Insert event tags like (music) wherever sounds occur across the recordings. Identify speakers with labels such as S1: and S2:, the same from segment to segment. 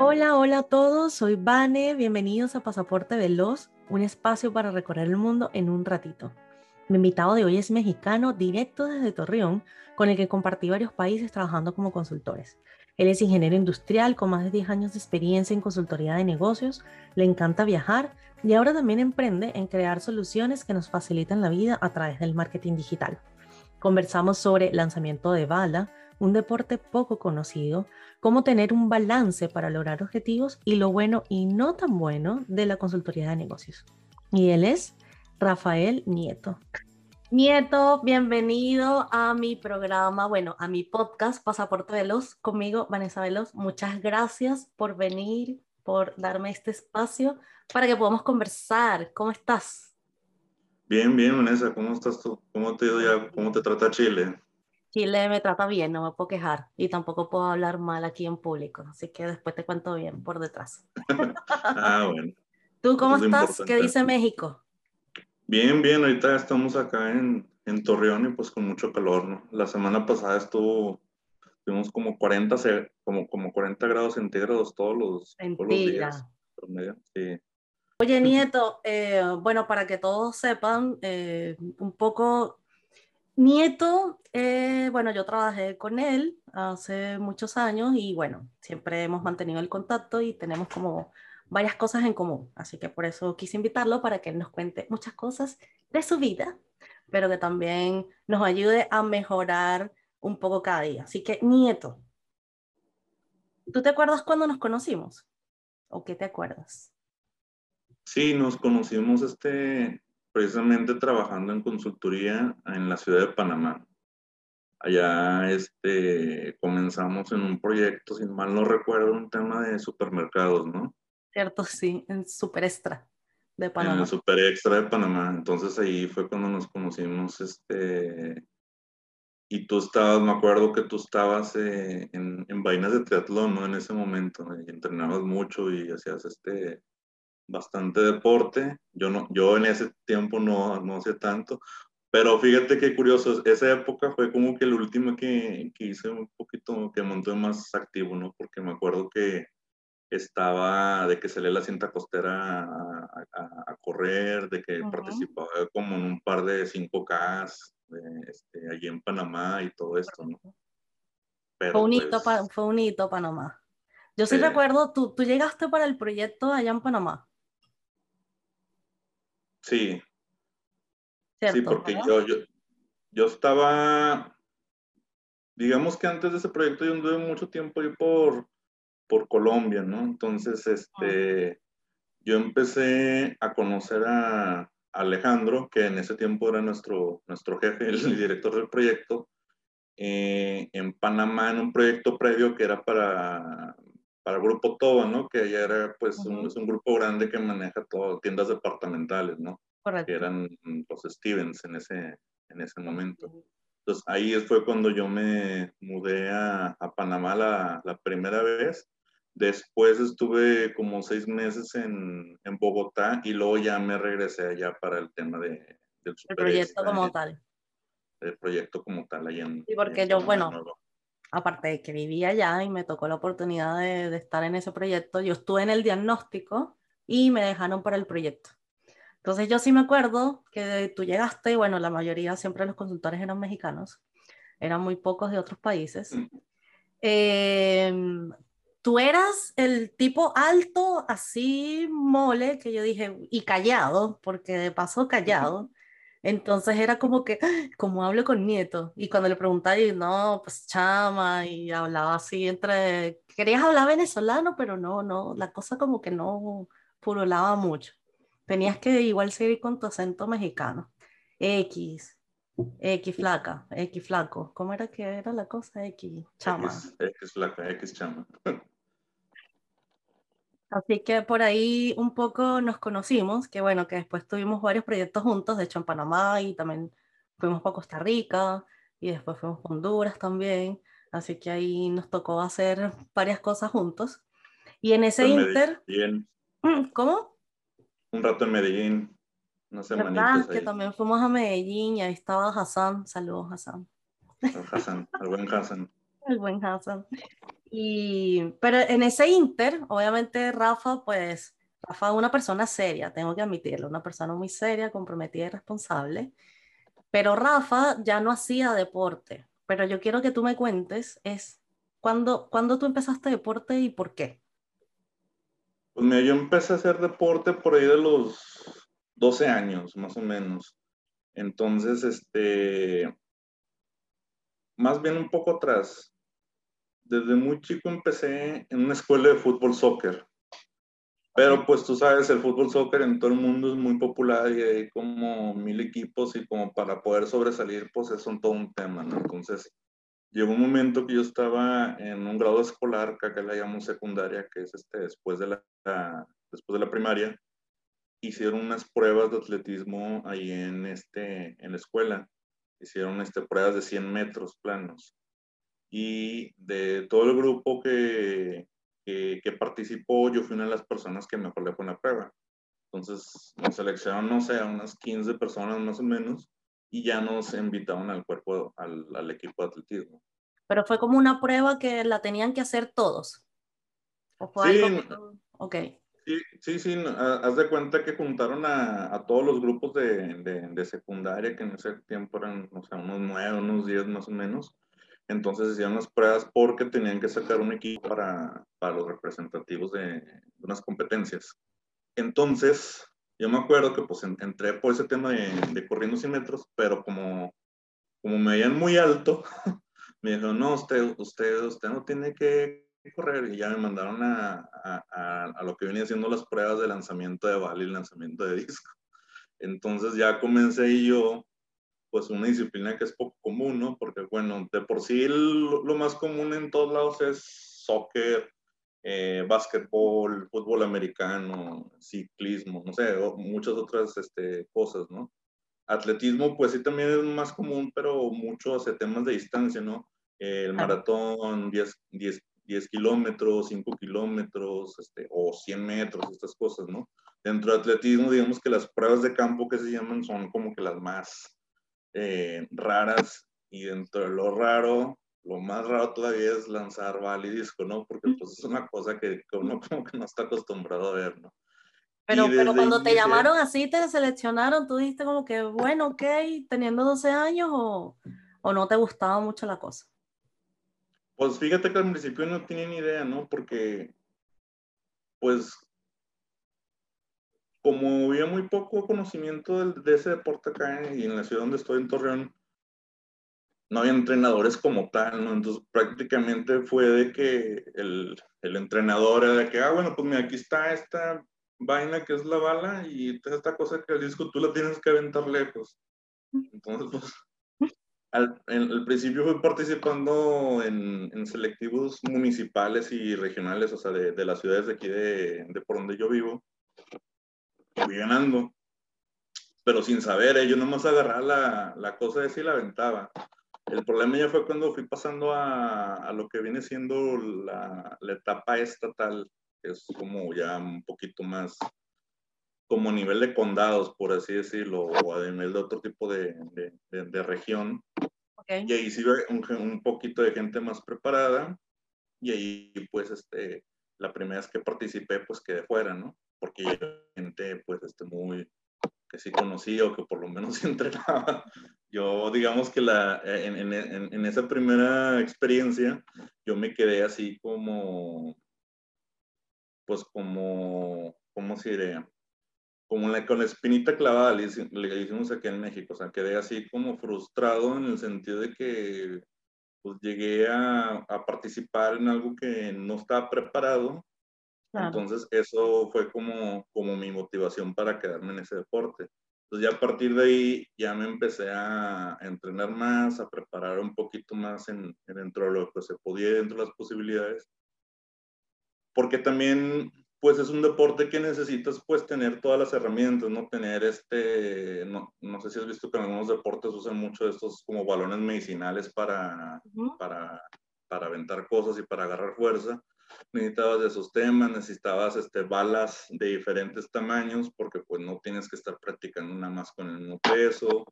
S1: Hola, hola a todos, soy Vane, bienvenidos a Pasaporte Veloz, un espacio para recorrer el mundo en un ratito. Mi invitado de hoy es mexicano, directo desde Torreón, con el que compartí varios países trabajando como consultores. Él es ingeniero industrial con más de 10 años de experiencia en consultoría de negocios, le encanta viajar y ahora también emprende en crear soluciones que nos facilitan la vida a través del marketing digital. Conversamos sobre lanzamiento de bala, un deporte poco conocido, cómo tener un balance para lograr objetivos y lo bueno y no tan bueno de la consultoría de negocios. Y él es Rafael Nieto. Nieto, bienvenido a mi programa, bueno, a mi podcast Pasaporte Veloz, conmigo Vanessa Veloz. Muchas gracias por venir, por darme este espacio para que podamos conversar. ¿Cómo estás?
S2: Bien, bien, Vanessa, ¿cómo estás tú? ¿Cómo te, cómo te trata Chile?
S1: Chile me trata bien, no me puedo quejar y tampoco puedo hablar mal aquí en público, así que después te cuento bien por detrás.
S2: ah, bueno. (laughs)
S1: ¿Tú cómo estás? ¿Qué dice México?
S2: Bien, bien, ahorita estamos acá en, en, Torreón y pues con mucho calor, ¿no? La semana pasada estuvo, tuvimos como 40, como, como 40 grados centígrados todos los, todos los días. Sí.
S1: Oye, Nieto, eh, bueno, para que todos sepan eh, un poco Nieto, eh, bueno, yo trabajé con él hace muchos años y bueno, siempre hemos mantenido el contacto y tenemos como varias cosas en común. Así que por eso quise invitarlo para que él nos cuente muchas cosas de su vida, pero que también nos ayude a mejorar un poco cada día. Así que, Nieto, ¿tú te acuerdas cuando nos conocimos? ¿O qué te acuerdas?
S2: Sí, nos conocimos este precisamente trabajando en consultoría en la ciudad de Panamá. Allá este, comenzamos en un proyecto, si mal no recuerdo, un tema de supermercados, ¿no?
S1: Cierto, sí, en Super Extra de Panamá.
S2: En el Super Extra de Panamá. Entonces ahí fue cuando nos conocimos, este, y tú estabas, me acuerdo que tú estabas eh, en, en vainas de triatlón, ¿no? En ese momento, y entrenabas mucho y hacías este, bastante deporte. Yo, no, yo en ese tiempo no, no hacía tanto, pero fíjate qué curioso, esa época fue como que el último que, que hice un poquito, que monté más activo, ¿no? Porque me acuerdo que estaba, de que salí la cinta costera a, a, correr, de que participaba como en un par de 5K este, allí en Panamá y todo esto, ¿no?
S1: Pero, fue, un hito, pues fue un hito Panamá. Yo sí, recuerdo, tú, tú llegaste para el proyecto allá en Panamá.
S2: Sí. sí, porque yo, yo, yo, estaba, digamos que antes de ese proyecto yo anduve mucho tiempo ahí por, por Colombia, ¿no? Entonces, este, yo empecé a conocer a Alejandro, que en ese tiempo era nuestro, nuestro jefe, (laughs) el director del proyecto, eh, en Panamá, en un proyecto previo que era para, para el Grupo Toba, ¿no? Que ya era, pues, un, es un grupo grande que maneja todo, tiendas departamentales, ¿no? Correcto. Que eran los Stevens en ese, en ese momento. Entonces, ahí fue cuando yo me mudé a, a Panamá la, la, primera vez. Después estuve como seis meses en, en, Bogotá y luego ya me regresé allá para el tema de,
S1: del El proyecto como tal.
S2: El proyecto como tal, allá en.
S1: Sí, porque yo, bueno, aparte de que vivía allá y me tocó la oportunidad de, estar en ese proyecto, yo estuve en el diagnóstico y me dejaron para el proyecto. Entonces yo sí me acuerdo que tú llegaste, y bueno, la mayoría siempre los consultores eran mexicanos, eran muy pocos de otros países. Em, tú eras el tipo alto, así mole, que yo dije, y callado, porque de paso callado. Entonces era como que, como hablo con nieto. Y cuando le preguntaba, y no, pues chama, y hablaba así entre, querías hablar venezolano, pero no, no, la cosa como que no purulaba mucho. Tenías que igual seguir con tu acento mexicano. X, X flaca, X flaco. ¿Cómo era que era la cosa? X chama.
S2: X, X flaca, X chama. (laughs)
S1: Así que por ahí un poco nos conocimos, que bueno, que después tuvimos varios proyectos juntos, de hecho en Panamá y también fuimos para Costa Rica y después fuimos a Honduras también, así que ahí nos tocó hacer varias cosas juntos. Y en ese inter... Mm, ¿Cómo?
S2: Un rato en Medellín, no sé,
S1: ¿Verdad? Que también fuimos a Medellín y ahí estaba Hassan, saludos Hassan.
S2: Hassan, el buen Hassan.
S1: El buen Hassan. Y, pero en ese inter, obviamente Rafa, pues, Rafa es una persona seria, tengo que admitirlo, una persona muy seria, comprometida y responsable. Pero Rafa ya no hacía deporte. Pero yo quiero que tú me cuentes, es, ¿cuándo, ¿cuándo tú empezaste deporte y por qué?
S2: Pues mira, yo empecé a hacer deporte por ahí de los 12 años, más o menos. Entonces, este, más bien un poco atrás. Desde muy chico empecé en una escuela de fútbol soccer. Pero pues tú sabes, el fútbol soccer en todo el mundo es muy popular y hay como mil equipos y como para poder sobresalir, pues es todo un tema, ¿no? Entonces, llegó un momento que yo estaba en un grado escolar, que acá le llamamos secundaria, que es este, después, de la, después de la primaria, hicieron unas pruebas de atletismo ahí en, este, en la escuela. Hicieron este, pruebas de 100 metros planos. Y de todo el grupo que, que, que, participó, yo fui una de las personas que mejor le fue en la prueba. Entonces nos seleccionaron, no sé, a unas 15 personas más o menos y ya nos invitaron al cuerpo, al, al equipo de atletismo.
S1: Pero fue como una prueba que la tenían que hacer todos.
S2: ¿O fue sí, algo... Ok. Sí, sí, sí, haz de cuenta que juntaron a, a todos los grupos de, de, de, secundaria, que en ese tiempo eran, o sea, unos nueve, unos diez más o menos. Entonces hacían las pruebas porque tenían que sacar un equipo para, para los representativos de, de unas competencias. Entonces, yo me acuerdo que pues entré por ese tema de, de corriendo 100 metros, pero como, como me veían muy alto, (laughs) me dijeron, no, usted, usted, usted no tiene que correr y ya me mandaron a, a, a, lo que venía haciendo las pruebas de lanzamiento de bala y lanzamiento de disco. Entonces ya comencé yo, pues una disciplina que es poco común, ¿no? Porque bueno, de por sí lo, lo más común en todos lados es soccer, eh, básquetbol, fútbol americano, ciclismo, no sé, muchas otras este, cosas, ¿no? Atletismo, pues sí también es más común, pero mucho hace temas de distancia, ¿no? el maratón, 10, 10, 10 kilómetros, 5 kilómetros, este, o 100 metros, estas cosas, ¿no? Dentro de atletismo, digamos que las pruebas de campo que se llaman son como que las más eh, raras y dentro de lo raro, lo más raro todavía es lanzar y disco, ¿no? Porque pues es una cosa que uno (laughs) como que no está acostumbrado a ver, ¿no?
S1: Pero, pero cuando te llamaron así, te seleccionaron, tú dijiste como que, bueno, ok, teniendo 12 años o, o no te gustaba mucho la cosa.
S2: Pues fíjate que al principio no tenía ni idea, ¿no? Porque, pues, como había muy poco conocimiento de, ese deporte acá y en la ciudad donde estoy, en Torreón, no había entrenadores como tal, ¿no? Entonces prácticamente fue de que el, el entrenador era de que, ah, bueno, pues mira, aquí está esta vaina que es la bala y esta cosa que el disco tú la tienes que aventar lejos. Entonces, pues, al, al, principio fui participando en, en, selectivos municipales y regionales, o sea, de, de las ciudades de aquí de, de, por donde yo vivo. Fui ganando, pero sin saber, ¿eh? yo nomás agarraba la, la cosa de si la aventaba. El problema ya fue cuando fui pasando a, a lo que viene siendo la, la etapa estatal, que es como ya un poquito más como nivel de condados, por así decirlo, o a nivel de otro tipo de, de, de, región. Okay. Y ahí sí un, un, poquito de gente más preparada. Y ahí, pues, este, la primera vez que participé, pues quedé fuera, ¿no? Porque ya gente, pues, este, muy, que sí conocía o que por lo menos (laughs) entrenaba. Yo, digamos que la, en, en, en, esa primera experiencia, yo me quedé así como, pues como, ¿cómo se diría? como la, con la espinita clavada, le, le hicimos aquí en México, o sea, quedé así como frustrado en el sentido de que pues llegué a, a participar en algo que no estaba preparado, claro. entonces eso fue como, como mi motivación para quedarme en ese deporte. Entonces ya a partir de ahí ya me empecé a, entrenar más, a preparar un poquito más en, en dentro de lo que se podía, dentro de las posibilidades, porque también pues es un deporte que necesitas pues tener todas las herramientas, ¿no? Tener este, no, no sé si has visto que en algunos deportes usan mucho estos como balones medicinales para, uh -huh. para, para aventar cosas y para agarrar fuerza. Necesitabas de esos temas, necesitabas este, balas de diferentes tamaños porque pues no tienes que estar practicando nada más con el mismo peso.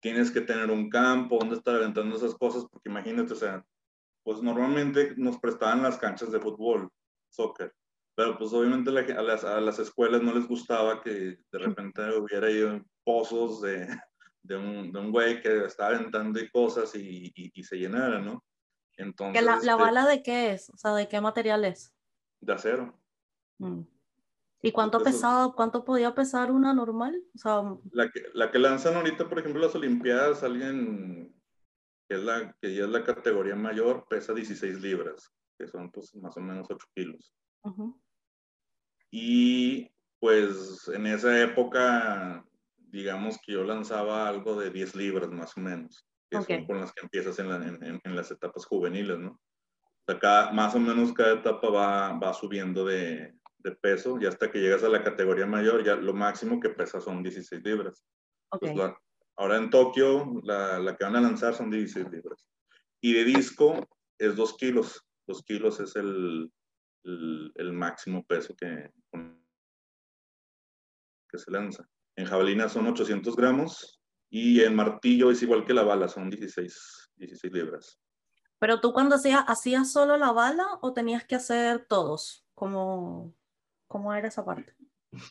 S2: Tienes que tener un campo donde estar aventando esas cosas porque imagínate, o sea, pues normalmente nos prestaban las canchas de fútbol, soccer. Pero pues obviamente a, las, a, las, escuelas no les gustaba que de repente hubiera ahí pozos de, (laughs) de, un, de un güey que estaba aventando y cosas y, y, se llenara, ¿no?
S1: Entonces, la, la, este bala de qué es? O sea, ¿de qué material es?
S2: De acero.
S1: Mm. ¿Y cuánto pesaba, cuánto podía pesar una normal? O sea,
S2: la, que, la que lanzan ahorita, por ejemplo, las Olimpiadas, alguien que es la que ya es la categoría mayor, pesa 16 libras, que son pues más o menos 8 kilos. Y pues en esa época, digamos que yo lanzaba algo de 10 libras más o menos, que son con las que empiezas en, en, en, las etapas juveniles, ¿no? O sea, cada, más o menos cada etapa va, va subiendo de, de, peso y hasta que llegas a la categoría mayor, ya lo máximo que pesa son 16 libras. Okay. Pues ahora en Tokio, la, la, que van a lanzar son 16 libras. Y de disco es 2 kilos. 2 kilos es el, el, máximo peso que, que se lanza. En jabalina son 800 gramos y en martillo es igual que la bala, son 16, 16 libras.
S1: Pero tú cuando hacías, ¿hacías solo la bala o tenías que hacer todos? ¿Cómo, cómo era esa parte?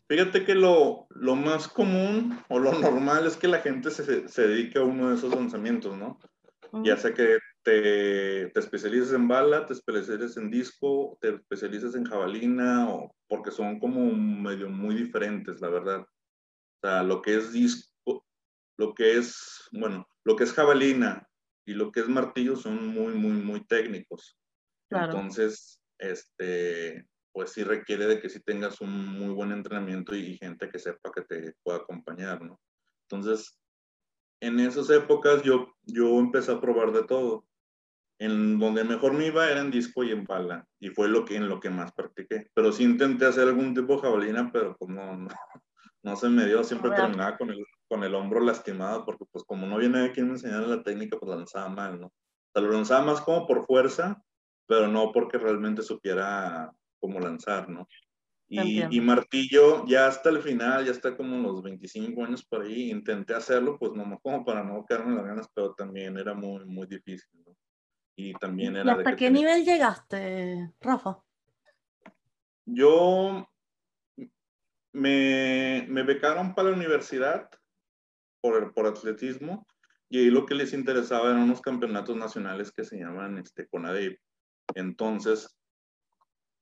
S2: Fíjate que lo, lo, más común o lo normal es que la gente se, se dedique a uno de esos lanzamientos, ¿no? Ya sea que te, te especialices en bala, te especialices en disco, te especialices en jabalina, o, porque son como medio muy diferentes, la verdad. O sea, lo que es disco, lo que es, bueno, lo que es jabalina y lo que es martillo son muy, muy, muy técnicos. Entonces, este, pues sí requiere de que sí tengas un muy buen entrenamiento y gente que sepa que te pueda acompañar, ¿no? Entonces, en esas épocas yo, yo empecé a probar de todo en donde mejor me iba era en disco y en bala, y fue lo que, en lo que más practiqué. Pero sí intenté hacer algún tipo de jabalina, pero pues no, no, (laughs) se me dio, siempre terminaba con el, con el hombro lastimado, porque pues como no viene de quien me enseñara la técnica, pues lanzaba mal, ¿no? O sea, lo lanzaba más como por fuerza, pero no porque realmente supiera cómo lanzar, ¿no? Y, y, martillo, ya hasta el final, ya está como los 25 años por ahí, intenté hacerlo, pues no como para no quedarme las ganas, pero también era muy, muy difícil, ¿no? y también era...
S1: hasta qué nivel llegaste, Rafa?
S2: Yo me, me becaron para la universidad por, por atletismo y ahí lo que les interesaba eran unos campeonatos nacionales que se llaman este, CONADEIP. Entonces,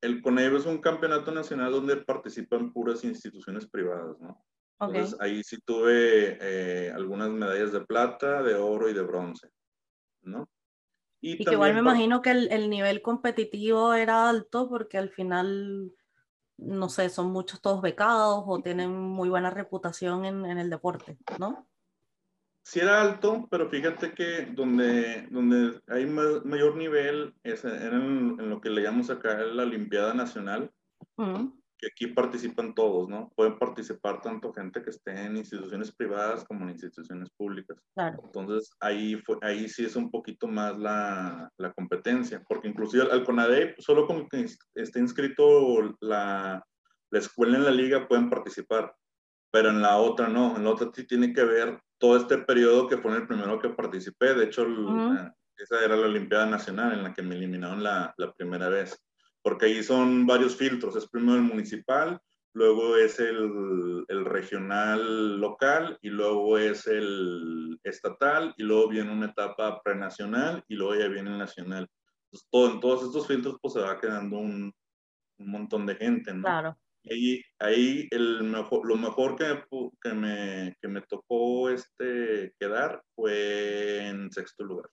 S2: el CONADEIP es un campeonato nacional donde participan puras instituciones privadas, ¿no? Entonces, ahí sí tuve eh, algunas medallas de plata, de oro y de bronce, ¿no?
S1: Y, que igual me imagino que el, el, nivel competitivo era alto porque al final, no sé, son muchos todos becados o tienen muy buena reputación en, en el deporte, ¿no?
S2: Sí era alto, pero fíjate que donde, donde hay mayor nivel es en, en, lo que le llamamos acá la Olimpiada Nacional que aquí participan todos, ¿no? Pueden participar tanto gente que esté en instituciones privadas como en instituciones públicas.
S1: Claro.
S2: Entonces, ahí, fue, ahí sí es un poquito más la, la competencia, porque inclusive al, CONADEP, solo con que esté inscrito la, la escuela en la liga pueden participar, pero en la otra no, en la otra sí tiene que ver todo este periodo que fue el primero que participé, de hecho, esa era la Olimpiada Nacional en la que me eliminaron la, la primera vez porque ahí son varios filtros. Es primero el municipal, luego es el, el, regional local y luego es el estatal y luego viene una etapa prenacional y luego ya viene el nacional. Entonces, todo, en todos estos filtros pues se va quedando un, un montón de gente, ¿no?
S1: Claro.
S2: Y ahí el mejor, lo mejor que, que, me, que me tocó este, quedar fue en sexto lugar.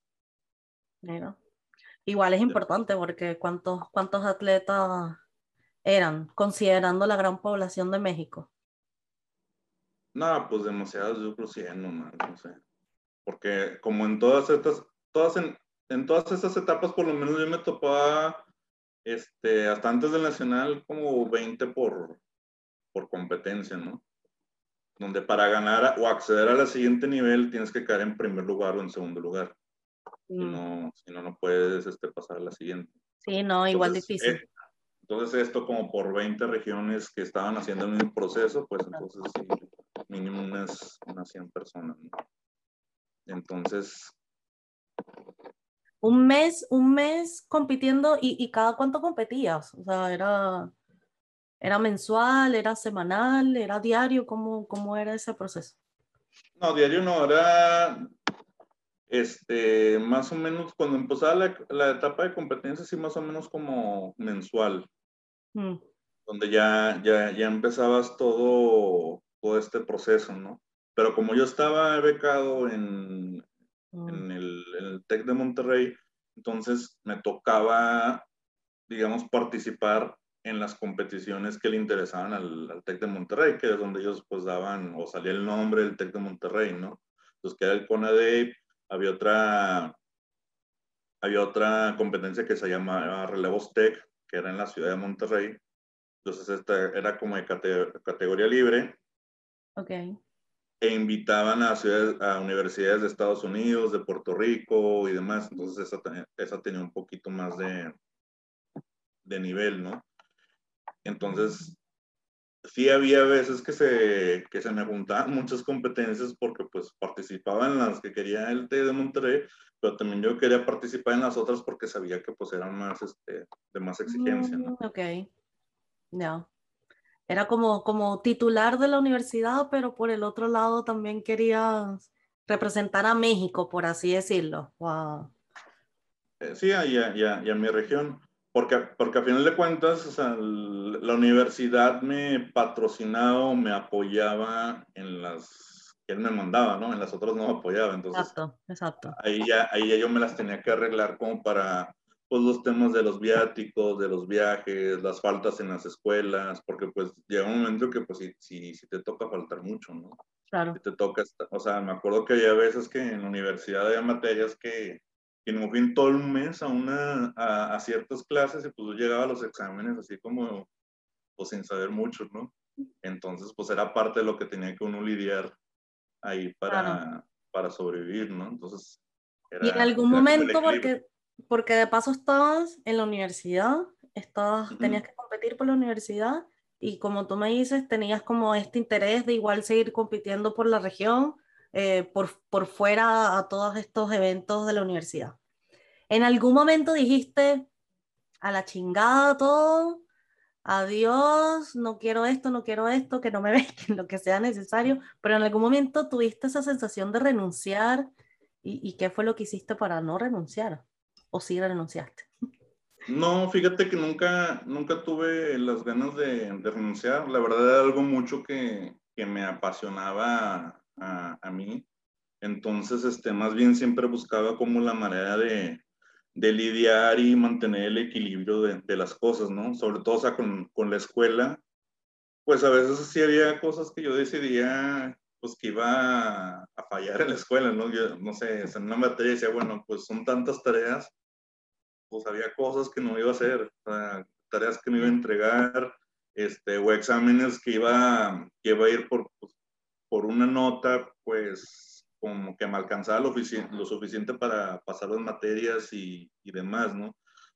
S1: Bueno, Igual es importante porque ¿cuántos, cuántos atletas eran, considerando la gran población de México?
S2: No, pues demasiados, yo creo 100 nomás, no sé. Porque como en todas estas, todas en, en todas estas etapas, por lo menos yo me topaba, este, hasta antes del nacional, como 20 por, por competencia, ¿no? Donde para ganar o acceder a la siguiente nivel tienes que caer en primer lugar o en segundo lugar. Si mm. no, si no, no puedes este, pasar a la siguiente.
S1: Sí, no, igual difícil.
S2: Eh, entonces esto como por 20 regiones que estaban haciendo el mismo proceso, pues entonces sí, mínimo unas, unas 100 personas. Entonces...
S1: un mes, un mes compitiendo y, y cada cuánto competías, o sea, era, era mensual, era semanal, era diario, ¿cómo, cómo era ese proceso?
S2: No, diario no, era este, más o menos cuando empezaba la, la etapa de competencia, sí, más o menos como mensual, mm. donde ya, ya, ya empezabas todo, todo este proceso, ¿no? Pero como yo estaba becado en, mm. en, el, el TEC de Monterrey, entonces me tocaba, digamos, participar en las competiciones que le interesaban al, al TEC de Monterrey, que es donde ellos pues daban, o salía el nombre del TEC de Monterrey, ¿no? Entonces, que era el CONADEP, había otra, había otra competencia que se llamaba Relevos Tech, que era en la ciudad de Monterrey. Entonces, esta era como de categoría libre.
S1: Ok.
S2: E invitaban a, ciudades, a universidades de Estados Unidos, de Puerto Rico y demás. Entonces, esa, esa tenía un poquito más de, de nivel, ¿no? Entonces, sí había veces que se, que se me juntaban muchas competencias porque pues participaba en las que quería el T de Monterrey, pero también yo quería participar en las otras porque sabía que pues eran más, este, de más exigencia, ¿no?
S1: Mm, ok, no. Era como, como titular de la universidad, pero por el otro lado también quería representar a México, por así decirlo. Wow.
S2: Eh, sí, y a, a mi región. Porque, porque a final de cuentas, o sea, la universidad me patrocinaba me apoyaba en las que él me mandaba, ¿no? En las otras no me apoyaba. Entonces,
S1: exacto, exacto.
S2: Ahí ya, ahí ya yo me las tenía que arreglar como para pues, los temas de los viáticos, de los viajes, las faltas en las escuelas, porque pues llega un momento que pues si, si, te toca faltar mucho, ¿no?
S1: Claro.
S2: Si te toca, o sea, me acuerdo que había veces que en la universidad había materias que que no fui todo un mes a, una, a, ciertas clases y pues yo llegaba a los exámenes así como, pues sin saber mucho, ¿no? Entonces, pues era parte de lo que tenía que uno lidiar ahí para, para sobrevivir, ¿no? Entonces,
S1: era, y en algún momento, porque, porque de paso estabas en la universidad, estabas, tenías que competir por la universidad y como tú me dices, tenías como este interés de igual seguir compitiendo por la región eh, por, por fuera a todos estos eventos de la universidad. ¿En algún momento dijiste a la chingada todo? Adiós, no quiero esto, no quiero esto, que no me (laughs) que lo que sea necesario, pero en algún momento tuviste esa sensación de renunciar y, y qué fue lo que hiciste para no renunciar o sí renunciaste.
S2: No, fíjate que nunca, nunca tuve las ganas de, de renunciar. La verdad era algo mucho que, que me apasionaba a, mí. Entonces, este, más bien siempre buscaba como la manera de, de lidiar y mantener el equilibrio de, las cosas, ¿no? Sobre todo, o sea, con, con, la escuela, pues a veces sí había cosas que yo decidía, pues que iba a, fallar en la escuela, ¿no? Yo, no sé, en una materia decía, bueno, pues son tantas tareas, pues había cosas que no iba a hacer, o sea, tareas que no iba a entregar, este, o exámenes que iba, que iba a ir por, pues, por una nota, pues como que me alcanzaba lo, lo suficiente para pasar las materias y, y, demás, ¿no?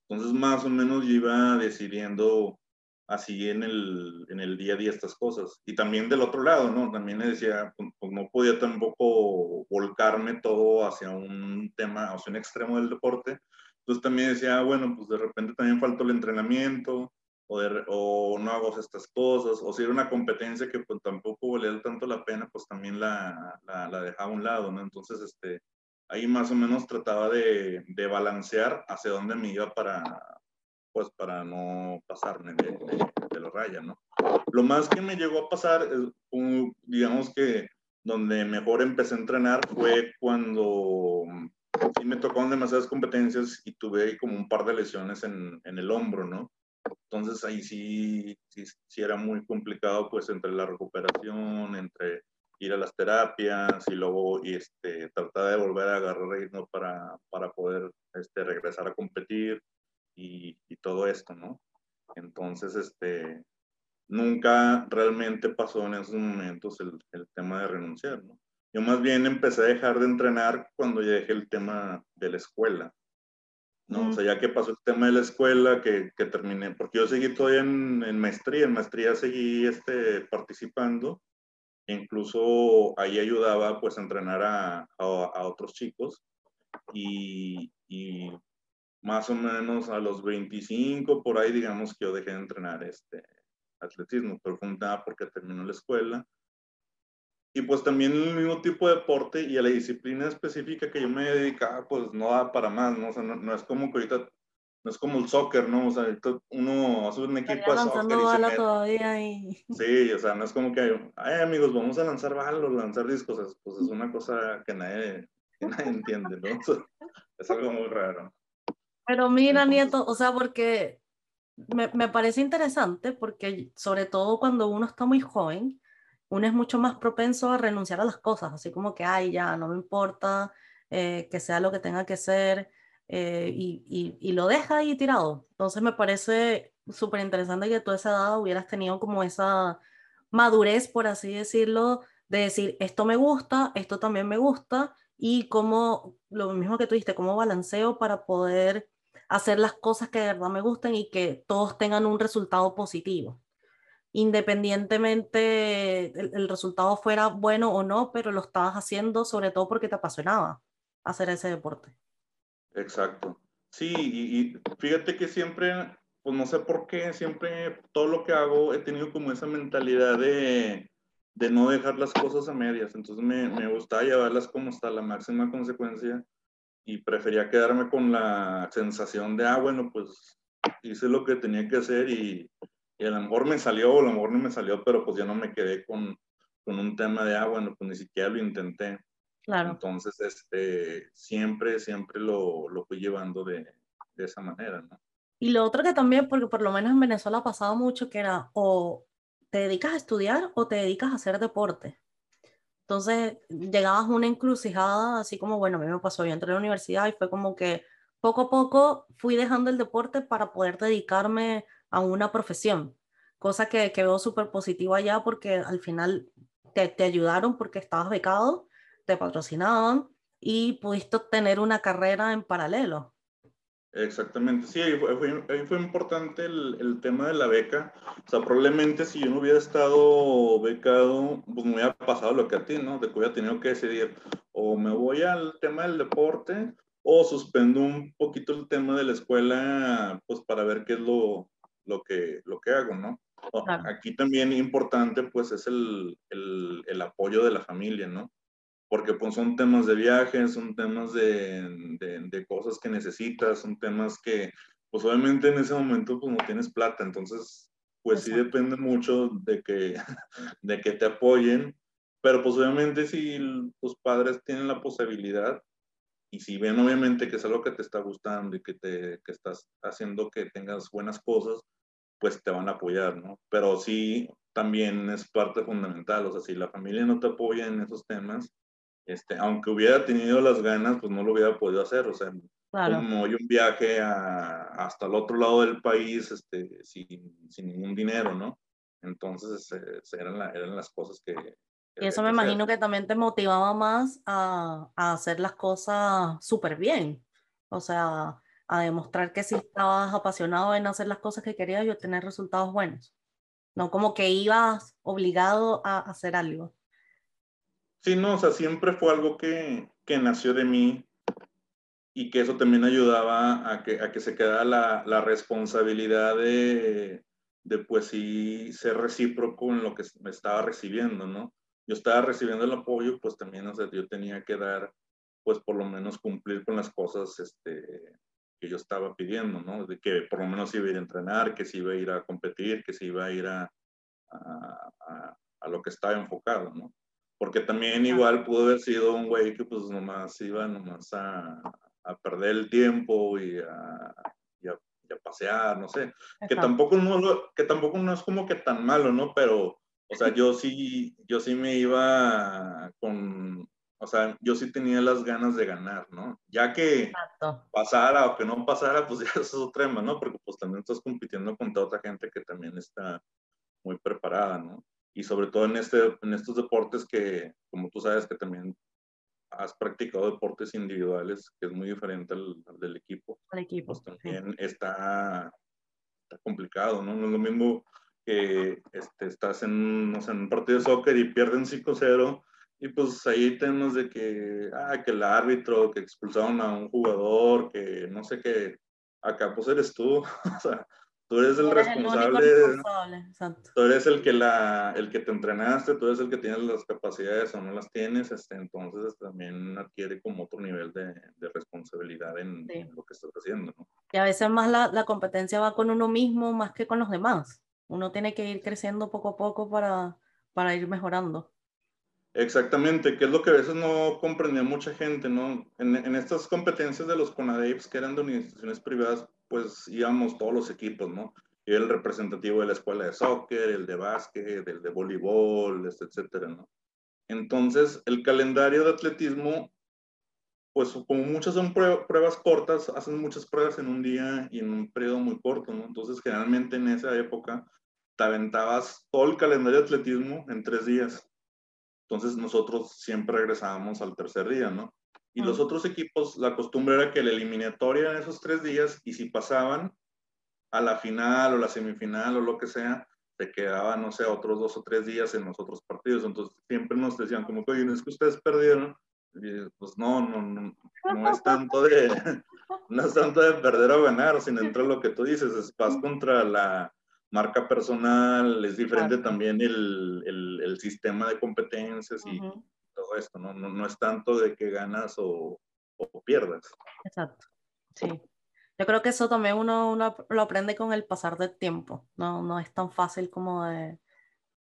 S2: Entonces más o menos yo iba decidiendo así en el, en el día a día estas cosas. Y también del otro lado, ¿no? También le decía, pues, pues no podía tampoco volcarme todo hacia un tema, hacia un extremo del deporte. Entonces también decía, ah, bueno, pues de repente también faltó el entrenamiento, o, no hago estas cosas, o si era una competencia que pues tampoco valía tanto la pena, pues también la, la, dejaba a un lado, ¿no? Entonces, este, ahí más o menos trataba de, de balancear hacia dónde me iba para, pues para no pasarme de, la raya, ¿no? Lo más que me llegó a pasar, digamos que donde mejor empecé a entrenar fue cuando sí me tocaron demasiadas competencias y tuve como un par de lesiones en, en el hombro, ¿no? Entonces ahí sí, sí, era muy complicado pues entre la recuperación, entre ir a las terapias y luego y este, tratar de volver a agarrar ritmo para, para poder este, regresar a competir y, y, todo esto, ¿no? Entonces, este, nunca realmente pasó en esos momentos el, el, tema de renunciar, ¿no? Yo más bien empecé a dejar de entrenar cuando ya dejé el tema de la escuela. ¿No? O sea, ya que pasó el tema de la escuela, que, que terminé, porque yo seguí todavía en, en, maestría, en maestría seguí este, participando, incluso ahí ayudaba pues a entrenar a, a, otros chicos, y, más o menos a los 25, por ahí digamos que yo dejé de entrenar este atletismo, pero fue un tema porque terminó la escuela. Y pues también el mismo tipo de deporte y a la disciplina específica que yo me dedicaba, pues no da para más, ¿no? O sea, no, es como que ahorita, no es como el soccer, ¿no? O sea, uno hace un equipo de soccer y se todavía y... Sí, o sea, no es como que, ay amigos, vamos a lanzar balos, lanzar discos, pues es una cosa que nadie, que nadie entiende, ¿no? es algo muy raro.
S1: Pero mira, Nieto, o sea, porque me, me, parece interesante, porque sobre todo cuando uno está muy joven, uno es mucho más propenso a renunciar a las cosas, así como que, ay, ya, no me importa, eh, que sea lo que tenga que ser, eh, y, lo deja ahí tirado. Entonces me parece súper interesante que tú a esa edad hubieras tenido como esa madurez, por así decirlo, de decir, esto me gusta, esto también me gusta, y cómo, lo mismo que tú dijiste, cómo balanceo para poder hacer las cosas que de verdad me gusten y que todos tengan un resultado positivo. Independientemente el, resultado fuera bueno o no, pero lo estabas haciendo sobre todo porque te apasionaba hacer ese deporte.
S2: Exacto. Sí, y, fíjate que siempre, pues no sé por qué, siempre todo lo que hago he tenido como esa mentalidad de, de no dejar las cosas a medias. Entonces me, me gustaba llevarlas como hasta la máxima consecuencia y prefería quedarme con la sensación de, ah, bueno, pues hice lo que tenía que hacer y, y a lo mejor me salió o a lo mejor no me salió, pero pues ya no me quedé con, con un tema de, ah, bueno, pues ni siquiera lo intenté. Claro. Entonces, este, siempre, siempre lo, lo fui llevando de, de esa manera, ¿no?
S1: Y lo otro que también, porque por lo menos en Venezuela ha pasado mucho, que era o te dedicas a estudiar o te dedicas a hacer deporte. Entonces llegabas a una encrucijada, así como, bueno, a mí me pasó, yo entré a la universidad y fue como que poco a poco fui dejando el deporte para poder dedicarme a una profesión, cosa que, que veo súper positiva allá porque al final te, te ayudaron porque estabas becado, te patrocinaban y pudiste tener una carrera en paralelo.
S2: Exactamente, sí, ahí fue, fue, importante el, el, tema de la beca. O sea, probablemente si yo no hubiera estado becado, pues me hubiera pasado lo que a ti, ¿no? De que hubiera tenido que decidir o me voy al tema del deporte o suspendo un poquito el tema de la escuela, pues para ver qué es lo, lo, que, lo que hago, ¿no? Aquí también importante, pues, es el, el, el apoyo de la familia, ¿no? porque pues son temas de viajes, son temas de, de, cosas que necesitas, son temas que pues obviamente en ese momento pues no tienes plata, entonces pues sí depende mucho de que, (laughs) de que te apoyen, pero pues obviamente si tus padres tienen la posibilidad y si ven obviamente que es algo que te está gustando y que, te, que estás haciendo que tengas buenas cosas, pues te van a apoyar, ¿no? Pero sí también es parte fundamental, o sea, si la familia no te apoya en esos temas, este, aunque hubiera tenido las ganas, pues no lo hubiera podido hacer, o sea, como hoy un viaje hasta el otro lado del país este, sin, sin ningún dinero, ¿no? Entonces eh, eran, eran, las cosas que...
S1: y eso me imagino que también te motivaba más a, a hacer las cosas súper bien, o sea, a demostrar que si estabas apasionado en hacer las cosas que querías y obtener resultados buenos, no como que ibas obligado a hacer algo.
S2: Sí, no, o sea, siempre fue algo que, que nació de mí y que eso también ayudaba a que, a que se quedara la, la responsabilidad de, de, pues sí, ser recíproco en lo que me estaba recibiendo, ¿no? Yo estaba recibiendo el apoyo, pues también, o sea, yo tenía que dar, pues por lo menos cumplir con las cosas este, que yo estaba pidiendo, ¿no? De que por lo menos iba a ir a entrenar, que se iba a ir a competir, que se iba a ir a, a, a lo que estaba enfocado, ¿no? Porque también igual pudo haber sido un güey que pues nomás iba nomás a, a perder el tiempo y a, y a, pasear, no sé. Que tampoco, no, que tampoco no es como que tan malo, ¿no? Pero, o sea, yo sí, yo sí me iba con, o sea, yo sí tenía las ganas de ganar, ¿no? Ya que pasara o que no pasara, pues (laughs) ya es otro tema, ¿no? Porque pues también estás compitiendo contra otra gente que también está muy preparada, ¿no? y sobre todo en, este, en estos deportes que, como tú sabes, que también has practicado deportes individuales, que es muy diferente al, del equipo.
S1: Al equipo.
S2: Pues también está, está complicado, ¿no? No es lo mismo que este, estás en, no sé, en un partido de soccer y pierden 5-0 Y pues ahí tenemos de que, ah, que el árbitro, que expulsaron a un jugador, que no sé qué, acá pues eres tú, (laughs) o sea, tú eres el responsable, tú eres el que, la, el que te entrenaste, tú eres el que tienes las capacidades o no las tienes, este, entonces también adquiere como otro nivel de, de responsabilidad en, lo que estás haciendo, ¿no?
S1: Y a veces más la, la competencia va con uno mismo más que con los demás. Uno tiene que ir creciendo poco a poco para, para ir mejorando.
S2: Exactamente, que es lo que a veces no comprendía mucha gente, ¿no? En, estas competencias de los CONADEIPS, que eran de organizaciones privadas, pues íbamos todos los equipos, ¿no? Y el representativo de la escuela de soccer, el de básquet, el de voleibol, este, etcétera, ¿no? Entonces, el calendario de atletismo, pues como muchas son pruebas cortas, hacen muchas pruebas en un día y en un periodo muy corto, ¿no? Entonces, generalmente en esa época, te aventabas todo el calendario de atletismo en tres días entonces nosotros siempre regresábamos al tercer día, ¿no? Y los otros equipos, la costumbre era que la eliminatoria en esos tres días, y si pasaban a la final o la semifinal o lo que sea, se quedaban, no sé, otros dos o tres días en los otros partidos. Entonces siempre nos decían como que, oye, es que ustedes perdieron. Y, pues no, no, no, no es tanto de, (laughs) no es tanto de perder o ganar, sino entre lo que tú dices, es vas contra la, marca personal, es diferente también el, el, el, sistema de competencias y todo esto, ¿no? ¿no? ¿no? es tanto de que ganas o, o, pierdas.
S1: Exacto, sí. Yo creo que eso también uno, uno, lo aprende con el pasar del tiempo, no, no es tan fácil como de,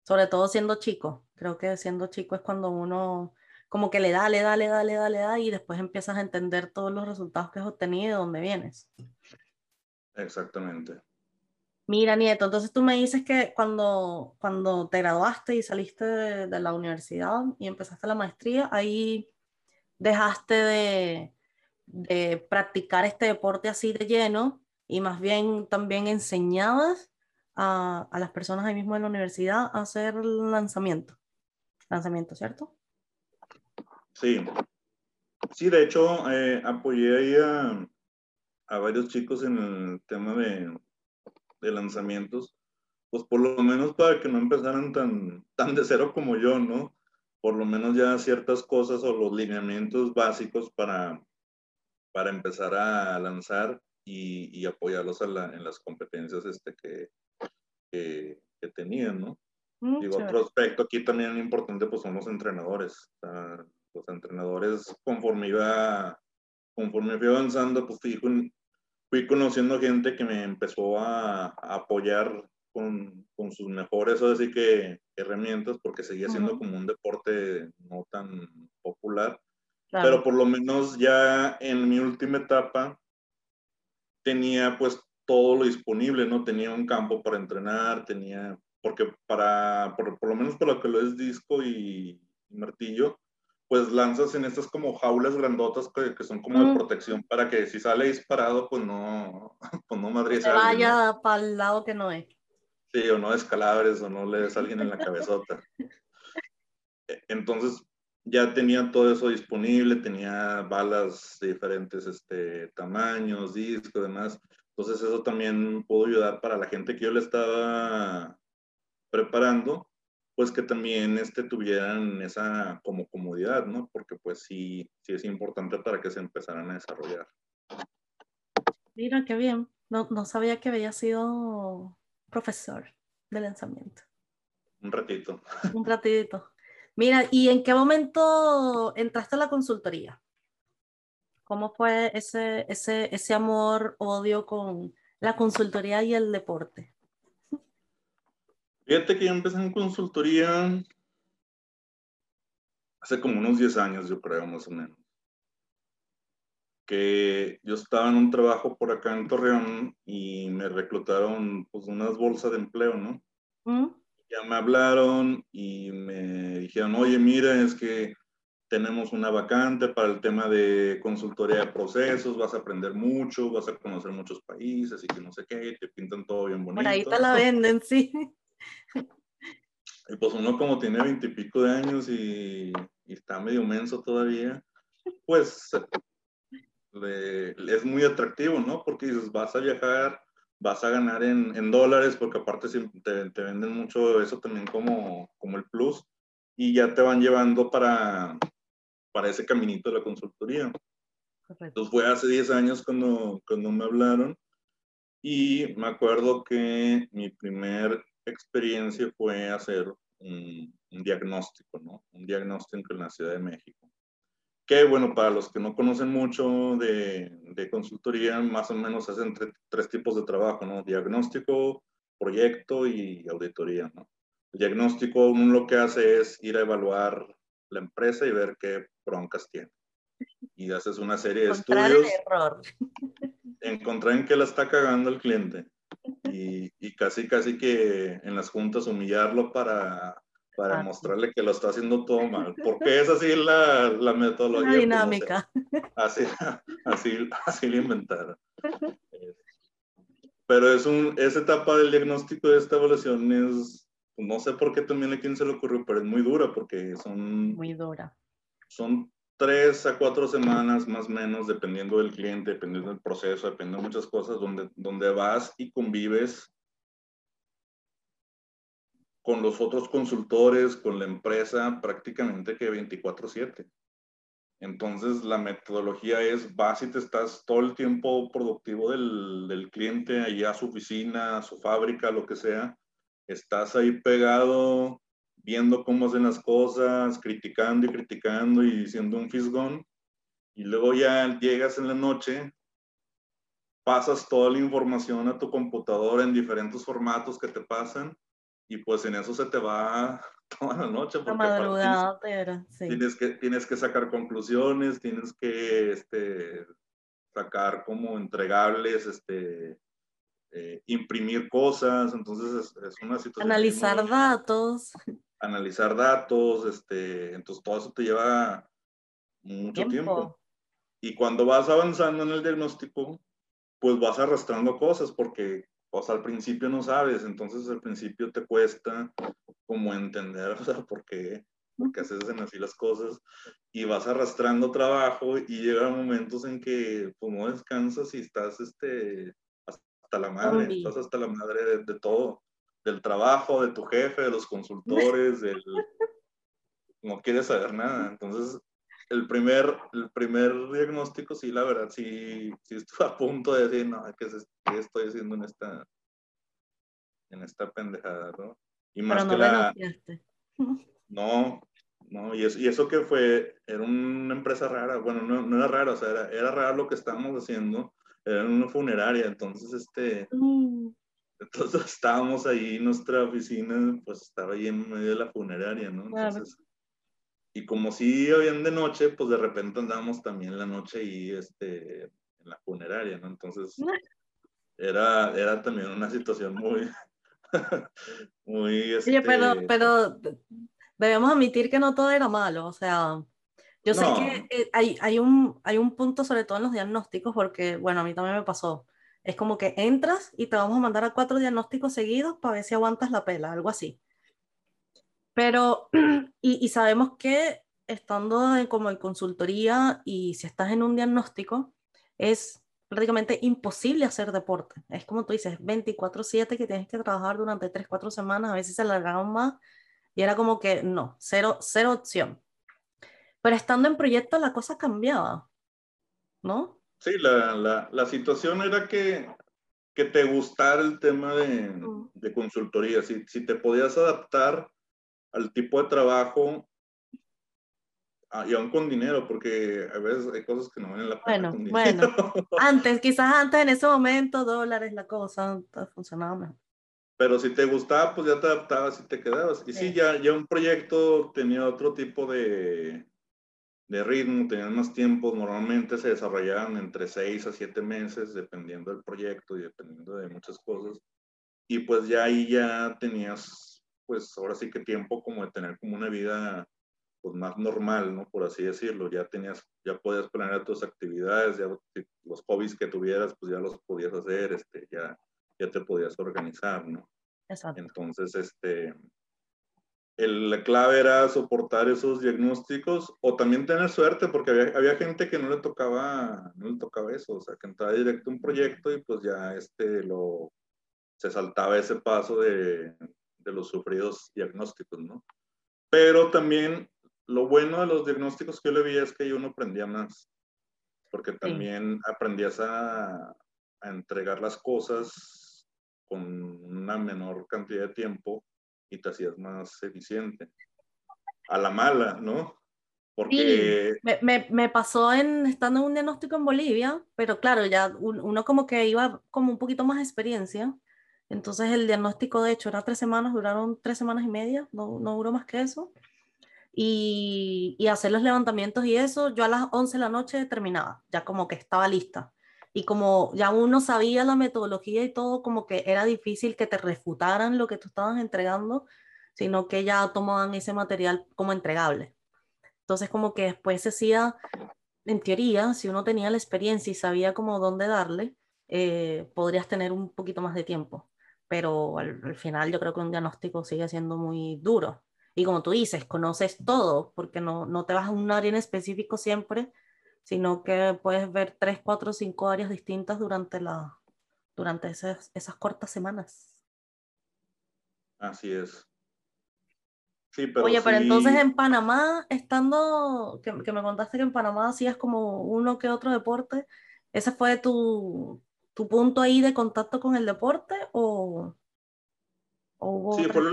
S1: sobre todo siendo chico, creo que siendo chico es cuando uno como que le da, le da, le da, le da, le da y después empiezas a entender todos los resultados que has obtenido y de dónde vienes.
S2: Exactamente.
S1: Mira, Nieto, entonces tú me dices que cuando, cuando te graduaste y saliste de, la universidad y empezaste la maestría, ahí dejaste de, de, practicar este deporte así de lleno y más bien también enseñabas a, a las personas ahí mismo en la universidad a hacer lanzamiento. Lanzamiento, ¿cierto?
S2: Sí. Sí, de hecho, eh, apoyé ahí a, a varios chicos en el tema de de lanzamientos, pues por lo menos para que no empezaran tan, tan de cero como yo, ¿no? Por lo menos ya ciertas cosas o los lineamientos básicos para, para empezar a lanzar y, y apoyarlos en las competencias este, que, que, tenían, ¿no? Mm, Digo, otro aspecto aquí también importante pues son los entrenadores. los entrenadores conforme iba, conforme fui avanzando, pues fui, fui conociendo gente que me empezó a, apoyar con, con, sus mejores, así que herramientas, porque seguía siendo como un deporte no tan popular. Pero por lo menos ya en mi última etapa tenía pues todo lo disponible, ¿no? Tenía un campo para entrenar, tenía, porque para, por, por lo menos para lo que lo es disco y martillo, pues lanzas en estas como jaulas grandotas que, que son como de protección para que si sale disparado, pues no, (laughs) pues no madre
S1: Se vaya para el lado que no es.
S2: Sí, o no descalabres, o no le des a alguien en la cabezota. (laughs) E, entonces, ya tenía todo eso disponible, tenía balas de diferentes este, tamaños, discos, demás. Entonces, eso también pudo ayudar para la gente que yo le estaba preparando pues que también este, tuvieran esa como comodidad, ¿no? Porque pues sí, sí es importante para que se empezaran a desarrollar.
S1: Mira, qué bien. No, no sabía que había sido profesor de lanzamiento.
S2: Un ratito. (laughs)
S1: Un ratito. Mira, ¿y en qué momento entraste a la consultoría? ¿Cómo fue ese, ese, ese amor, odio con la consultoría y el deporte?
S2: Fíjate que yo empecé en consultoría hace como unos 10 años, yo creo, más o menos. Que yo estaba en un trabajo por acá en Torreón y me reclutaron pues unas bolsas de empleo, ¿no? ¿Mm? Ya me hablaron y me dijeron, oye, mira, es que tenemos una vacante para el tema de consultoría de procesos, vas a aprender mucho, vas a conocer muchos países y que no sé qué, te pintan todo bien bonito.
S1: Por ahí te la venden, sí.
S2: Y pues uno como tiene veintipico de años y, está medio menso todavía, pues es muy atractivo, ¿no? Porque dices, vas a viajar, vas a ganar en, dólares, porque aparte te, te, venden mucho eso también como, como el plus. y ya te van llevando para, para ese caminito de la consultoría. Entonces fue hace 10 años cuando, cuando me hablaron y me acuerdo que mi primer experiencia fue hacer un, un diagnóstico, ¿no? Un diagnóstico en la Ciudad de México que bueno, para los que no conocen mucho de, de consultoría, más o menos hacen tres tipos de trabajo, ¿no? Diagnóstico, proyecto y auditoría, ¿no? El diagnóstico uno lo que hace es ir a evaluar la empresa y ver qué broncas tiene. Y haces una serie de Encontrar estudios. El error. Encontrar en qué la está cagando el cliente. Y, y casi, casi que en las juntas humillarlo para para mostrarle que lo está haciendo todo mal, (laughs) porque es así la, la metodología.
S1: La dinámica.
S2: Así, (laughs) así, así lo inventaron. (laughs) Pero es un, esa etapa del diagnóstico de esta evaluación es, no sé por qué también a quién se le ocurrió, pero es muy dura, porque son...
S1: Muy dura.
S2: Son tres a cuatro semanas más o menos, dependiendo del cliente, dependiendo del proceso, dependiendo de muchas cosas, donde, donde vas y convives con los otros consultores, con la empresa, prácticamente que 24/7. Entonces, la metodología es, vas y te estás todo el tiempo productivo del, del cliente, allá a su oficina, a su fábrica, lo que sea. Estás ahí pegado, viendo cómo hacen las cosas, criticando y criticando y diciendo un fisgón. Y luego ya llegas en la noche, pasas toda la información a tu computadora en diferentes formatos que te pasan y pues en eso se te va (laughs) toda la noche.
S1: Porque la
S2: tienes, sí. tienes, que, tienes que sacar conclusiones, tienes que este, sacar como entregables, este, eh, imprimir cosas, entonces es, una situación.
S1: Analizar datos.
S2: Analizar datos, este, entonces todo eso te lleva mucho tiempo. Y cuando vas avanzando en el diagnóstico, pues vas arrastrando cosas porque pues al principio no sabes, entonces al principio te cuesta como entender, (laughs) o sea, por qué, por qué haces así las cosas y vas arrastrando trabajo y llegan momentos en que pues no descansas y estás este, hasta la madre, estás hasta la madre de, todo, del trabajo, de tu jefe, de los consultores, (laughs) del, no quieres saber nada, entonces el primer, el primer diagnóstico, sí, la verdad, sí, sí estuve a punto de decir, no, ¿qué, estoy haciendo en esta, en esta pendejada, no?
S1: Y más no que la... (laughs)
S2: No, no, y eso, y eso que fue, era una empresa rara, bueno, no, no era rara, o sea, era, era raro lo que estábamos haciendo, era una funeraria, entonces, este, mm. Entonces (laughs) estábamos ahí, nuestra oficina, pues estaba ahí en medio de la funeraria, ¿no? Entonces, y como si habían de noche, pues de repente andábamos también la noche y este, en la funeraria, ¿no? Entonces era, era también una situación muy, (laughs) muy...
S1: Oye, pero, este pero debemos admitir que no todo era malo, o sea, yo sé que eh, hay, hay, un, hay un punto sobre todo en los diagnósticos, porque, bueno, a mí también me pasó. Es como que entras y te vamos a mandar a cuatro diagnósticos seguidos para ver si aguantas la pela, algo así. Pero, (clears throat) y, sabemos que estando como en consultoría y si estás en un diagnóstico, es prácticamente imposible hacer deporte. Es como tú dices, 24/7 que tienes que trabajar durante 3, 4 semanas, a veces se alargaron más y era como que no, cero, cero opción. Pero estando en proyecto la cosa cambiaba, ¿no?
S2: Sí, la, la, la situación era que, que, te gustara el tema de, de consultoría, si, si te podías adaptar al tipo de trabajo ah, y aún con dinero, porque a veces hay cosas que no valen la
S1: pena. Bueno, bueno. (laughs) Antes, quizás antes en ese momento, dólares, la cosa funcionaba mejor.
S2: Pero si te gustaba, pues ya te adaptabas y te quedabas. Y sí, ya, ya un proyecto tenía otro tipo de, de ritmo, tenían más tiempo, normalmente se desarrollaban entre seis a siete meses, dependiendo del proyecto y dependiendo de muchas cosas. Y pues ya ahí ya tenías pues ahora sí que tiempo como de tener como una vida pues más normal, ¿no? Por así decirlo, ya tenías, ya podías planear tus actividades, ya los hobbies que tuvieras, pues ya los podías hacer, este, ya, ya te podías organizar, ¿no?
S1: Exacto.
S2: Entonces, este, el, la clave era soportar esos diagnósticos o también tener suerte, porque había, había, gente que no le tocaba, no le tocaba eso, o sea, que entraba directo a un proyecto y pues ya este, lo, se saltaba ese paso de, de los sufridos diagnósticos, ¿no? Pero también lo bueno de los diagnósticos que yo le vi es que uno aprendía más, porque también aprendías a, a entregar las cosas con una menor cantidad de tiempo y te hacías más eficiente. A la mala, ¿no?
S1: Porque... me, me, me, pasó en estando en un diagnóstico en Bolivia, pero claro, ya uno como que iba como un poquito más de experiencia. Entonces el diagnóstico de hecho era tres semanas, duraron tres semanas y media, no, no duró más que eso. Y, y, hacer los levantamientos y eso, yo a las 11 de la noche terminaba, ya como que estaba lista. Y como ya uno sabía la metodología y todo, como que era difícil que te refutaran lo que tú estabas entregando, sino que ya tomaban ese material como entregable. Entonces, como que después se hacía, en teoría, si uno tenía la experiencia y sabía como dónde darle, eh, podrías tener un poquito más de tiempo. Pero al, final yo creo que un diagnóstico sigue siendo muy duro. Y como tú dices, conoces todo, porque no, no te vas a un área en específico siempre, sino que puedes ver tres, cuatro, cinco áreas distintas durante, la, durante esas, esas cortas semanas.
S2: Así es.
S1: Oye, pero entonces en Panamá, estando, que, me contaste que en Panamá hacías como uno que otro deporte, ¿ese fue tu, tu punto ahí de contacto con el deporte o,
S2: hubo sí, fue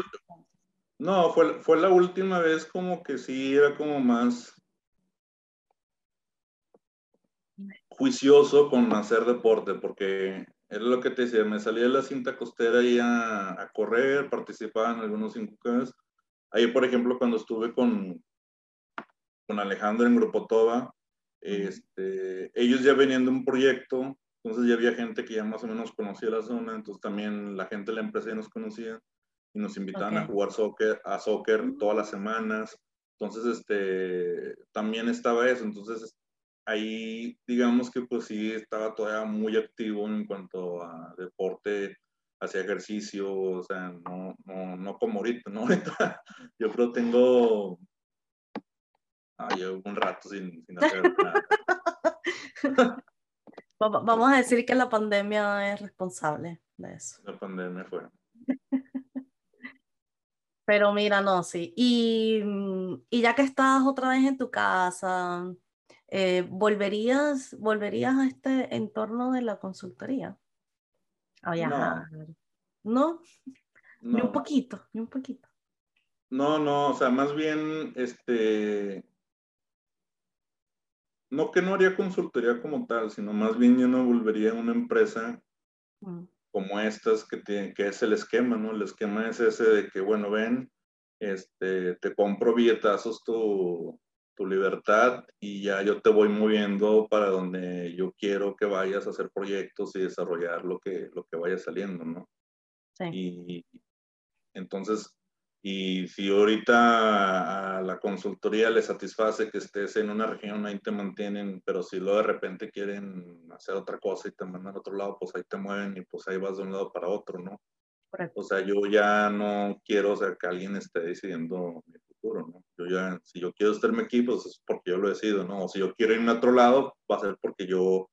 S2: no, fue, fue la última vez como que sí era como más juicioso con hacer deporte, porque era lo que te decía, me salía de la cinta costera y a, a correr, participaba en algunos 5K Ahí, por ejemplo, cuando estuve con, con Alejandro en Grupo Toba, este, ellos ya venían de un proyecto, entonces ya había gente que ya más o menos conocía la zona, entonces también la gente de la empresa ya nos conocía y nos invitaban a jugar soccer, a soccer todas las semanas. Entonces, este, también estaba eso. Entonces, ahí digamos que pues sí estaba todavía muy activo en cuanto a deporte hacía ejercicio, o sea, no, no, no como ahorita, ¿no? (laughs) Ahorita yo creo tengo ay, un rato sin, sin hacer nada. (laughs)
S1: Vamos a decir que la pandemia es responsable de eso.
S2: La pandemia fue.
S1: Pero mira, no, sí. Y, y ya que estás otra vez en tu casa, eh, ¿volverías, ¿volverías a este entorno de la consultoría? No. Ni un poquito, ni un poquito.
S2: No, no, o sea, más bien, este, no que no haría consultoría como tal, sino más bien yo no volvería a una empresa mm. como estas que, tiene, que es el esquema, ¿no? El esquema es ese de que, bueno, ven, este, te compro billetazos tu, tu libertad y ya yo te voy moviendo para donde yo quiero que vayas a hacer proyectos y desarrollar lo que, lo que vaya saliendo, ¿no? Sí. Y entonces, y si ahorita a la consultoría le satisface que estés en una región, ahí te mantienen, pero si luego de repente quieren hacer otra cosa y te mandan a otro lado, pues ahí te mueven y pues ahí vas de un lado para otro, ¿no? O sea, yo ya no quiero o sea, que alguien esté decidiendo ¿no? Yo ya, si yo quiero estarme aquí, pues es porque yo lo decido, ¿no? O si yo quiero irme a otro lado, va a ser porque yo,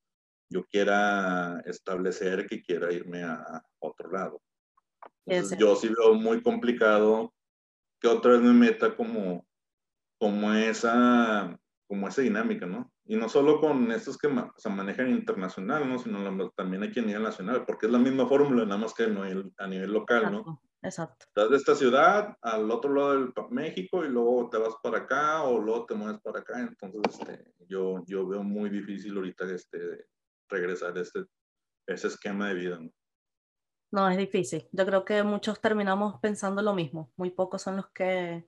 S2: yo quiera establecer que quiera irme a, otro lado. yo sí veo muy complicado que otra vez me meta como, como esa, como esa dinámica, ¿no? Y no solo con estos que se manejan internacional, ¿no? Sino también aquí a nivel nacional, porque es la misma fórmula, nada más que a nivel local, ¿no?
S1: Exacto.
S2: Estás de esta ciudad al otro lado del México y luego te vas para acá o luego te mueves para acá. Entonces, este, yo, yo veo muy difícil ahorita este, regresar a este, ese esquema de vida. ¿no?
S1: ¿no? es difícil. Yo creo que muchos terminamos pensando lo mismo. Muy pocos son los que,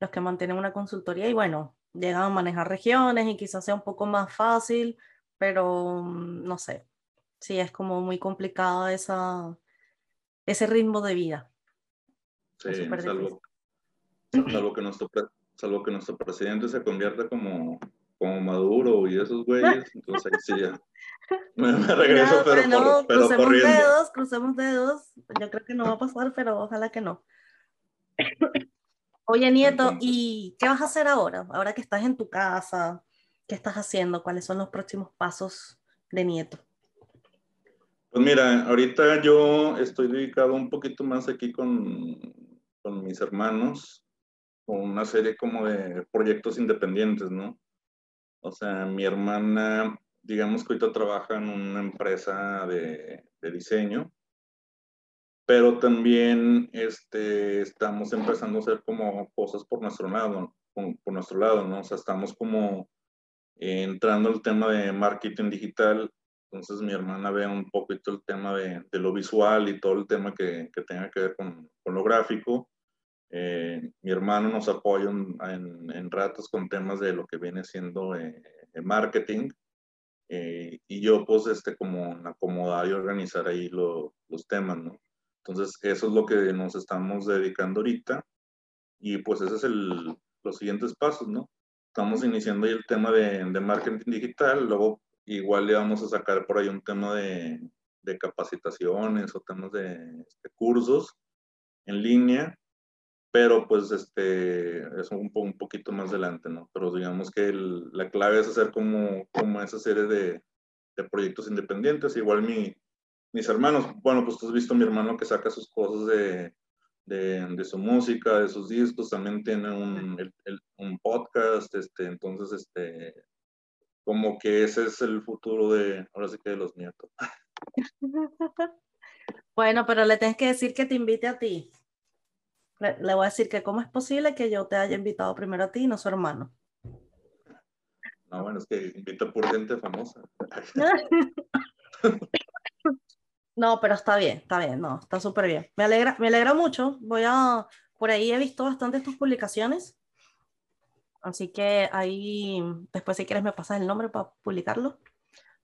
S1: los que mantienen una consultoría y bueno, llegan a manejar regiones y quizás sea un poco más fácil, pero mm, no sé. Sí, es como muy complicado esa, ese ritmo de vida.
S2: Sí, salvo, salvo, (clears throat) que nuestro, salvo que nuestro presidente se convierta como, como Maduro y esos güeyes, entonces ahí sí ya. (laughs) Me, regreso, pero, no, pero
S1: crucemos dedos, crucemos dedos. Yo creo que no va a pasar, pero ojalá que no. (laughs) Oye, Nieto, ¿y qué vas a hacer ahora? Ahora que estás en tu casa, ¿qué estás haciendo? ¿Cuáles son los próximos pasos de Nieto?
S2: Pues mira, ahorita yo estoy dedicado un poquito más aquí con, con mis hermanos. una serie como de proyectos independientes, ¿no? O sea, mi hermana, digamos que ahorita trabaja en una empresa de, de diseño, pero también este, estamos empezando a hacer como cosas por nuestro lado, por nuestro lado, ¿no? O sea, estamos como entrando al tema de marketing digital, entonces mi hermana ve un poquito el tema de, de lo visual y todo el tema que, que tenga que ver con, con lo gráfico. Eh, mi hermano nos apoya en, en, ratos con temas de lo que viene siendo eh, marketing. Eh, y yo pues este como acomodar y organizar ahí los temas, ¿no? Entonces eso es lo que nos estamos dedicando ahorita y pues ese es el, los siguientes pasos, ¿no? Estamos iniciando ahí el tema de, de marketing digital, luego igual le vamos a sacar por ahí un tema de, de capacitaciones o temas de, de cursos en línea pero pues este, es un, un poquito más adelante, ¿no? Pero digamos que la clave es hacer como, como esa serie de, de proyectos independientes. Igual mi, mis hermanos, bueno, pues tú has visto mi hermano que saca sus cosas de, de, su música, de sus discos, también tiene un, un podcast, este, entonces, este, como que ese es el futuro de, ahora sí que de los nietos. (laughs)
S1: Bueno, pero le tienes que decir que te invite a ti. Le, voy a decir que cómo es posible que yo te haya invitado primero a ti y no a su hermano.
S2: No, bueno, es que invita por gente famosa. (laughs) (laughs)
S1: no, pero está bien, está bien, no, está súper bien. Me alegra, me alegra mucho. Voy a, por ahí he visto bastante tus publicaciones. Así que ahí, después si quieres me pasas el nombre para publicarlo,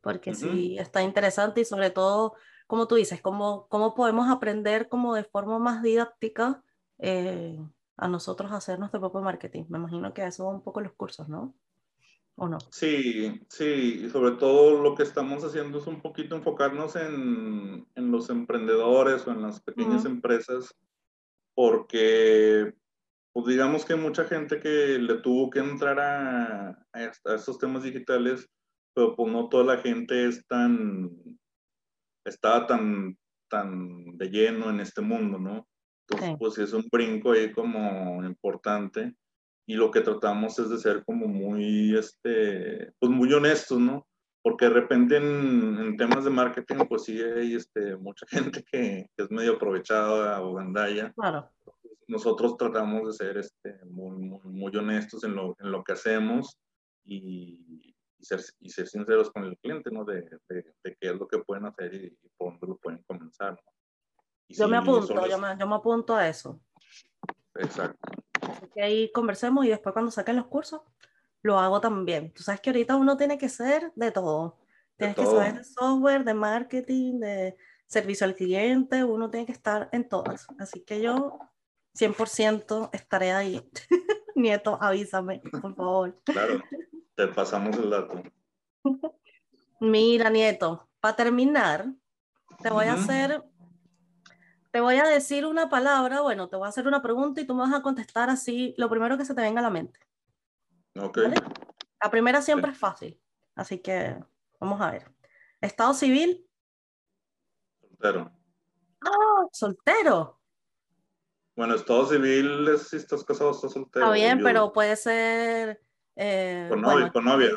S1: porque sí, está interesante y sobre todo, como tú dices, cómo, cómo podemos aprender como de forma más didáctica eh, a nosotros hacer nuestro propio marketing. Me imagino que eso va un poco los cursos, ¿no? ¿O no?
S2: Sí, sí, y sobre todo lo que estamos haciendo es un poquito enfocarnos en, en los emprendedores o en las pequeñas empresas, porque pues digamos que mucha gente que le tuvo que entrar a, a, estos temas digitales, pero pues no toda la gente es tan, está tan, tan de lleno en este mundo, ¿no? Entonces, pues es un brinco ahí como importante y lo que tratamos es de ser como muy, este, pues muy honestos, ¿no? Porque de repente en, temas de marketing, pues sí hay este, mucha (laughs) gente que, que es medio aprovechada o gandalla.
S1: Claro.
S2: Nosotros tratamos de ser este, muy, muy, muy honestos en lo, en lo que hacemos y, y, ser, y ser sinceros con el cliente, ¿no? De, de, de, qué es lo que pueden hacer y, y por dónde lo pueden comenzar, ¿no?
S1: Yo me apunto, yo, me, yo me, apunto a eso.
S2: Exacto.
S1: Así que ahí conversemos y después cuando saquen los cursos, lo hago también. Tú sabes que ahorita uno tiene que ser de todo. Tienes que saber de software, de marketing, de servicio al cliente, uno tiene que estar en todas. Así que yo 100% estaré ahí. (laughs) Nieto, avísame, por favor.
S2: Claro, te pasamos el dato. (laughs)
S1: Mira, Nieto, para terminar, te voy a hacer te voy a decir una palabra, bueno, te voy a hacer una pregunta y tú me vas a contestar así, lo primero que se te venga a la mente.
S2: Ok.
S1: La primera siempre es fácil, así que vamos a ver. Estado civil.
S2: Soltero.
S1: Ah, soltero.
S2: Bueno, estado civil es si estás casado, estás soltero.
S1: Está bien, pero puede ser... Eh,
S2: con novia. con novia.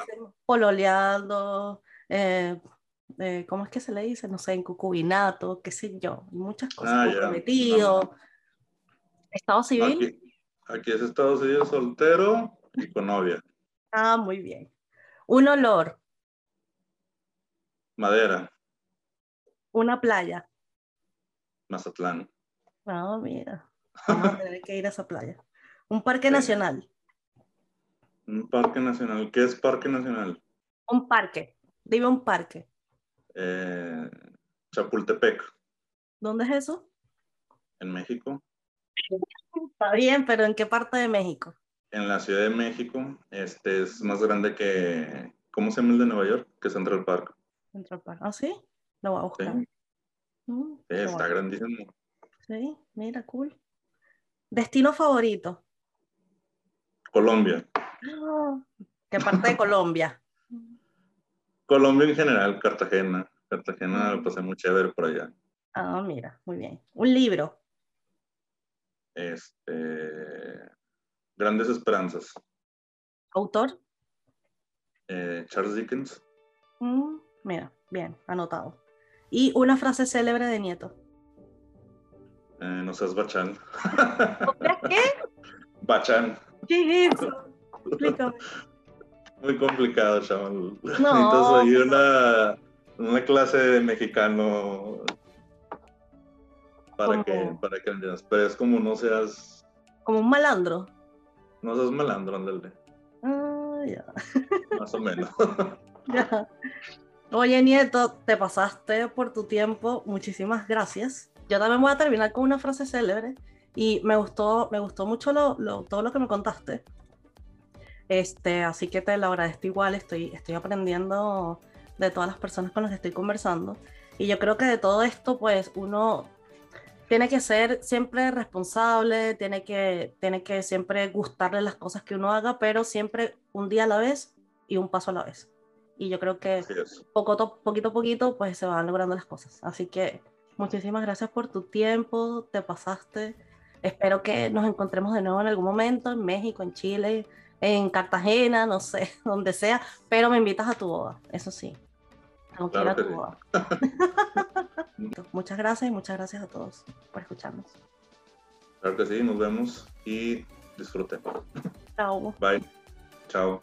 S1: Pololeando, eh, eh, ¿cómo es que se le dice? No sé, en cucubinato, qué sé yo, muchas cosas, ah, comprometido. ¿Estado civil?
S2: Aquí, es estado civil soltero y con novia.
S1: Ah, muy bien. Un olor.
S2: Madera.
S1: Una playa.
S2: Mazatlán.
S1: Ah, mira. (laughs) Vamos a tener que ir a esa playa. Un parque nacional.
S2: Un parque nacional. ¿Qué es parque nacional?
S1: Un parque. Dime un parque.
S2: Eh, Chapultepec.
S1: ¿Dónde es eso?
S2: En México.
S1: Está bien, pero ¿en qué parte de México?
S2: En la Ciudad de México. Este es más grande que. ¿Cómo se llama el de Nueva York? Que Central Park.
S1: Central Park. ¿Ah, sí? Lo voy a buscar. Sí.
S2: Mm, está grandísimo.
S1: Sí, mira, cool. ¿Destino favorito?
S2: Colombia.
S1: ¿Qué parte de Colombia?
S2: Colombia en general, Cartagena. Cartagena lo pasé muy chévere por allá.
S1: Ah, mira, muy bien. Un libro.
S2: Este. De Grandes Esperanzas.
S1: ¿Autor?
S2: Eh, Charles Dickens.
S1: Mm, mira, bien, anotado. Y una frase célebre de Nieto.
S2: Eh, no seas bachán.
S1: ¿Qué? (laughs)
S2: Bachán.
S1: ¿Qué es eso? Explícame.
S2: Muy complicado, chaval. No. (laughs) Necesitas una, una clase de mexicano para que, para que entiendas. Pero es como no seas.
S1: Como un malandro.
S2: No seas malandro, ándale.
S1: Ah, ya. (laughs)
S2: Más o menos. (laughs)
S1: ya. Oye, Nieto, te pasaste por tu tiempo. Muchísimas gracias. Yo también voy a terminar con una frase célebre y me gustó, me gustó mucho lo, todo lo que me contaste. Este, así que te lo agradezco igual. Estoy, estoy aprendiendo de todas las personas con las que estoy conversando. Y yo creo que de todo esto, pues uno tiene que ser siempre responsable, tiene que, tiene que siempre gustarle las cosas que uno haga, pero siempre un día a la vez y un paso a la vez. Y yo creo que poco, poquito a poquito, pues se van logrando las cosas. Así que muchísimas gracias por tu tiempo, te pasaste. Espero que nos encontremos de nuevo en algún momento, en México, en Chile, en Cartagena, no sé, (laughs) donde sea, pero me invitas a tu boda, eso sí. (laughs) (laughs) muchas gracias y muchas gracias a todos por escucharnos.
S2: Claro que sí, nos vemos y disfruten.
S1: Chao.
S2: Bye. Chao.